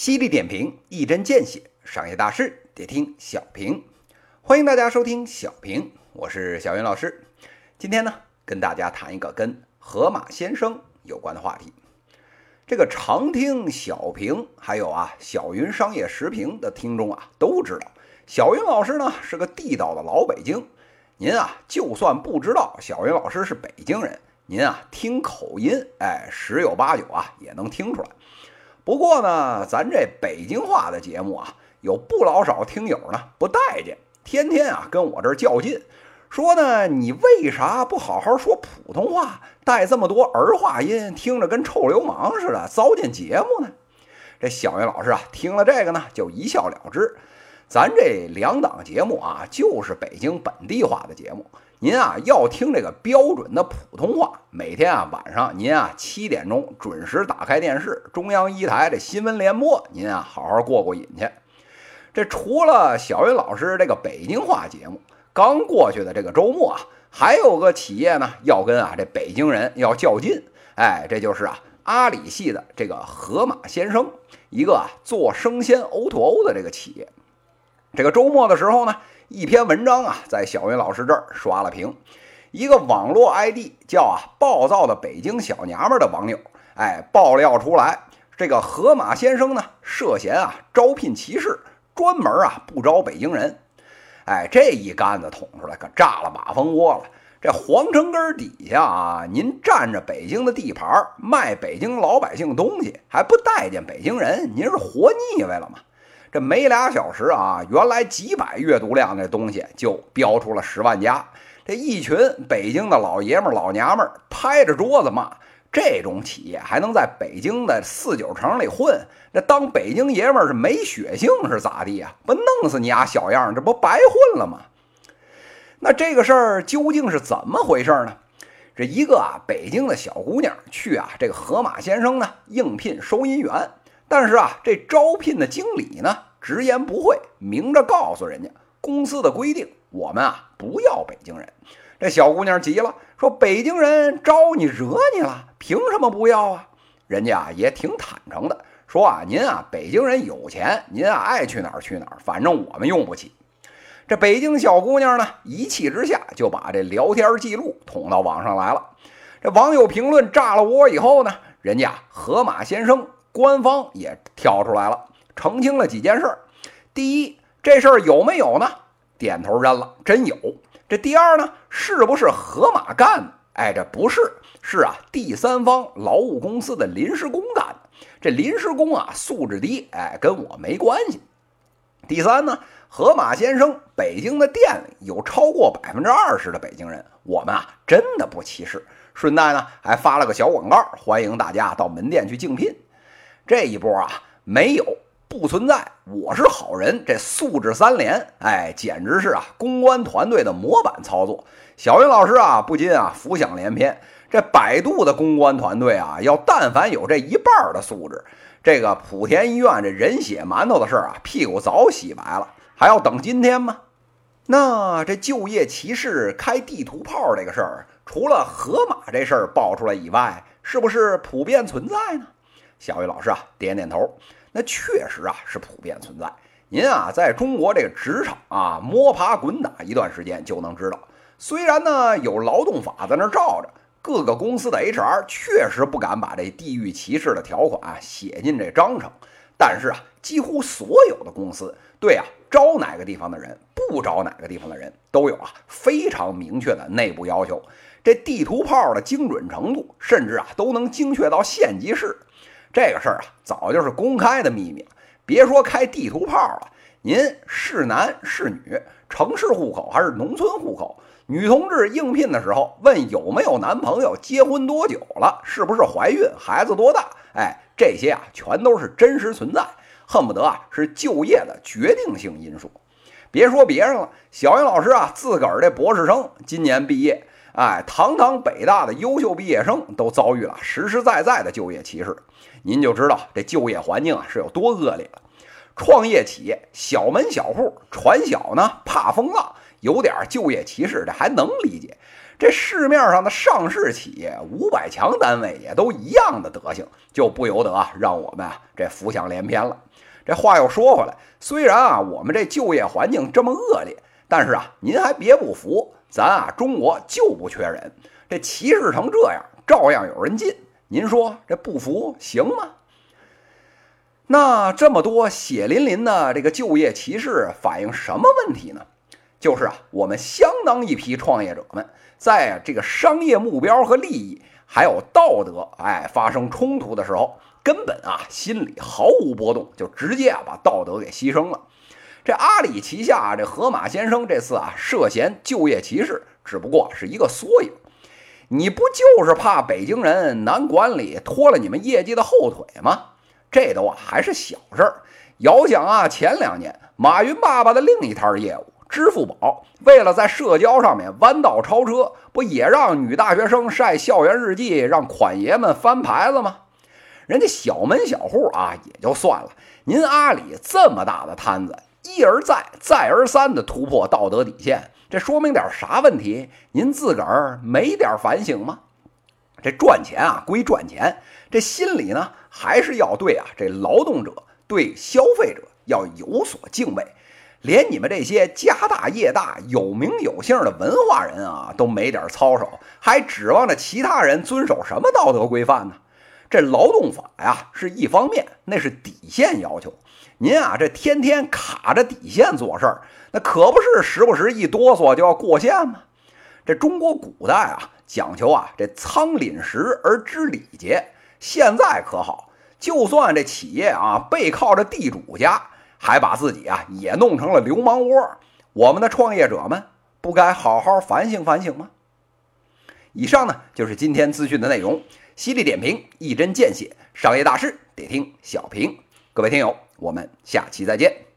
犀利点评，一针见血，商业大事得听小平。欢迎大家收听小平，我是小云老师。今天呢，跟大家谈一个跟河马先生有关的话题。这个常听小平还有啊小云商业时评的听众啊，都知道小云老师呢是个地道的老北京。您啊，就算不知道小云老师是北京人，您啊听口音，哎，十有八九啊也能听出来。不过呢，咱这北京话的节目啊，有不老少听友呢不待见，天天啊跟我这儿较劲，说呢你为啥不好好说普通话，带这么多儿化音，听着跟臭流氓似的，糟践节目呢？这小云老师啊听了这个呢，就一笑了之。咱这两档节目啊，就是北京本地化的节目。您啊，要听这个标准的普通话，每天啊晚上您啊七点钟准时打开电视，中央一台这新闻联播，您啊好好过过瘾去。这除了小云老师这个北京话节目，刚过去的这个周末啊，还有个企业呢要跟啊这北京人要较劲。哎，这就是啊阿里系的这个河马先生，一个啊做生鲜 O2O 的这个企业。这个周末的时候呢，一篇文章啊，在小云老师这儿刷了屏。一个网络 ID 叫啊“暴躁的北京小娘们”的网友，哎，爆料出来，这个河马先生呢，涉嫌啊招聘歧视，专门啊不招北京人。哎，这一杆子捅出来，可炸了马蜂窝了。这皇城根底下啊，您占着北京的地盘，卖北京老百姓东西，还不待见北京人，您是活腻歪了吗？这没俩小时啊，原来几百阅读量的东西就飙出了十万加。这一群北京的老爷们儿老娘们儿拍着桌子骂：这种企业还能在北京的四九城里混？这当北京爷们儿是没血性是咋地啊？不弄死你丫小样儿，这不白混了吗？那这个事儿究竟是怎么回事呢？这一个啊，北京的小姑娘去啊，这个河马先生呢应聘收银员。但是啊，这招聘的经理呢，直言不讳，明着告诉人家公司的规定，我们啊不要北京人。这小姑娘急了，说：“北京人招你惹你了？凭什么不要啊？”人家啊也挺坦诚的，说：“啊，您啊北京人有钱，您啊爱去哪儿去哪儿，反正我们用不起。”这北京小姑娘呢，一气之下就把这聊天记录捅到网上来了。这网友评论炸了窝以后呢，人家河马先生。官方也跳出来了，澄清了几件事。第一，这事儿有没有呢？点头认了，真有。这第二呢，是不是河马干的？哎，这不是，是啊，第三方劳务公司的临时工干的。这临时工啊，素质低，哎，跟我没关系。第三呢，河马先生北京的店里有超过百分之二十的北京人，我们啊真的不歧视。顺带呢，还发了个小广告，欢迎大家到门店去竞聘。这一波啊，没有不存在，我是好人，这素质三连，哎，简直是啊，公关团队的模板操作。小云老师啊，不禁啊，浮想联翩，这百度的公关团队啊，要但凡有这一半的素质，这个莆田医院这人血馒头的事儿啊，屁股早洗白了，还要等今天吗？那这就业歧视、开地图炮这个事儿，除了河马这事儿爆出来以外，是不是普遍存在呢？小雨老师啊，点点头，那确实啊是普遍存在。您啊，在中国这个职场啊摸爬滚打一段时间就能知道，虽然呢有劳动法在那罩着，各个公司的 HR 确实不敢把这地域歧视的条款写进这章程，但是啊，几乎所有的公司对啊招哪个地方的人，不招哪个地方的人都有啊非常明确的内部要求。这地图炮的精准程度，甚至啊都能精确到县级市。这个事儿啊，早就是公开的秘密了。别说开地图炮了，您是男是女，城市户口还是农村户口？女同志应聘的时候问有没有男朋友，结婚多久了，是不是怀孕，孩子多大？哎，这些啊，全都是真实存在，恨不得啊是就业的决定性因素。别说别人了，小英老师啊，自个儿这博士生今年毕业。哎，堂堂北大的优秀毕业生都遭遇了实实在在的就业歧视，您就知道这就业环境啊是有多恶劣了。创业企业小门小户，船小呢怕风浪，有点就业歧视，这还能理解。这市面上的上市企业、五百强单位也都一样的德行，就不由得啊让我们啊这浮想联翩了。这话又说回来，虽然啊我们这就业环境这么恶劣，但是啊您还别不服，咱啊中国就不缺人，这歧视成这样，照样有人进。您说这不服行吗？那这么多血淋淋的这个就业歧视反映什么问题呢？就是啊，我们相当一批创业者们在这个商业目标和利益还有道德哎发生冲突的时候，根本啊心里毫无波动，就直接啊把道德给牺牲了。这阿里旗下这河马先生这次啊涉嫌就业歧视，只不过是一个缩影。你不就是怕北京人难管理，拖了你们业绩的后腿吗？这都啊还是小事儿。遥想啊，前两年马云爸爸的另一摊业务支付宝，为了在社交上面弯道超车，不也让女大学生晒校园日记，让款爷们翻牌子吗？人家小门小户啊也就算了，您阿里这么大的摊子，一而再、再而三的突破道德底线，这说明点啥问题？您自个儿没点反省吗？这赚钱啊归赚钱，这心里呢？还是要对啊，这劳动者、对消费者要有所敬畏。连你们这些家大业大、有名有姓的文化人啊，都没点操守，还指望着其他人遵守什么道德规范呢？这劳动法呀是一方面，那是底线要求。您啊，这天天卡着底线做事儿，那可不是时不时一哆嗦就要过线吗？这中国古代啊，讲求啊，这仓廪实而知礼节。现在可好，就算这企业啊背靠着地主家，还把自己啊也弄成了流氓窝，我们的创业者们不该好好反省反省吗？以上呢就是今天资讯的内容，犀利点评，一针见血，商业大事得听小平。各位听友，我们下期再见。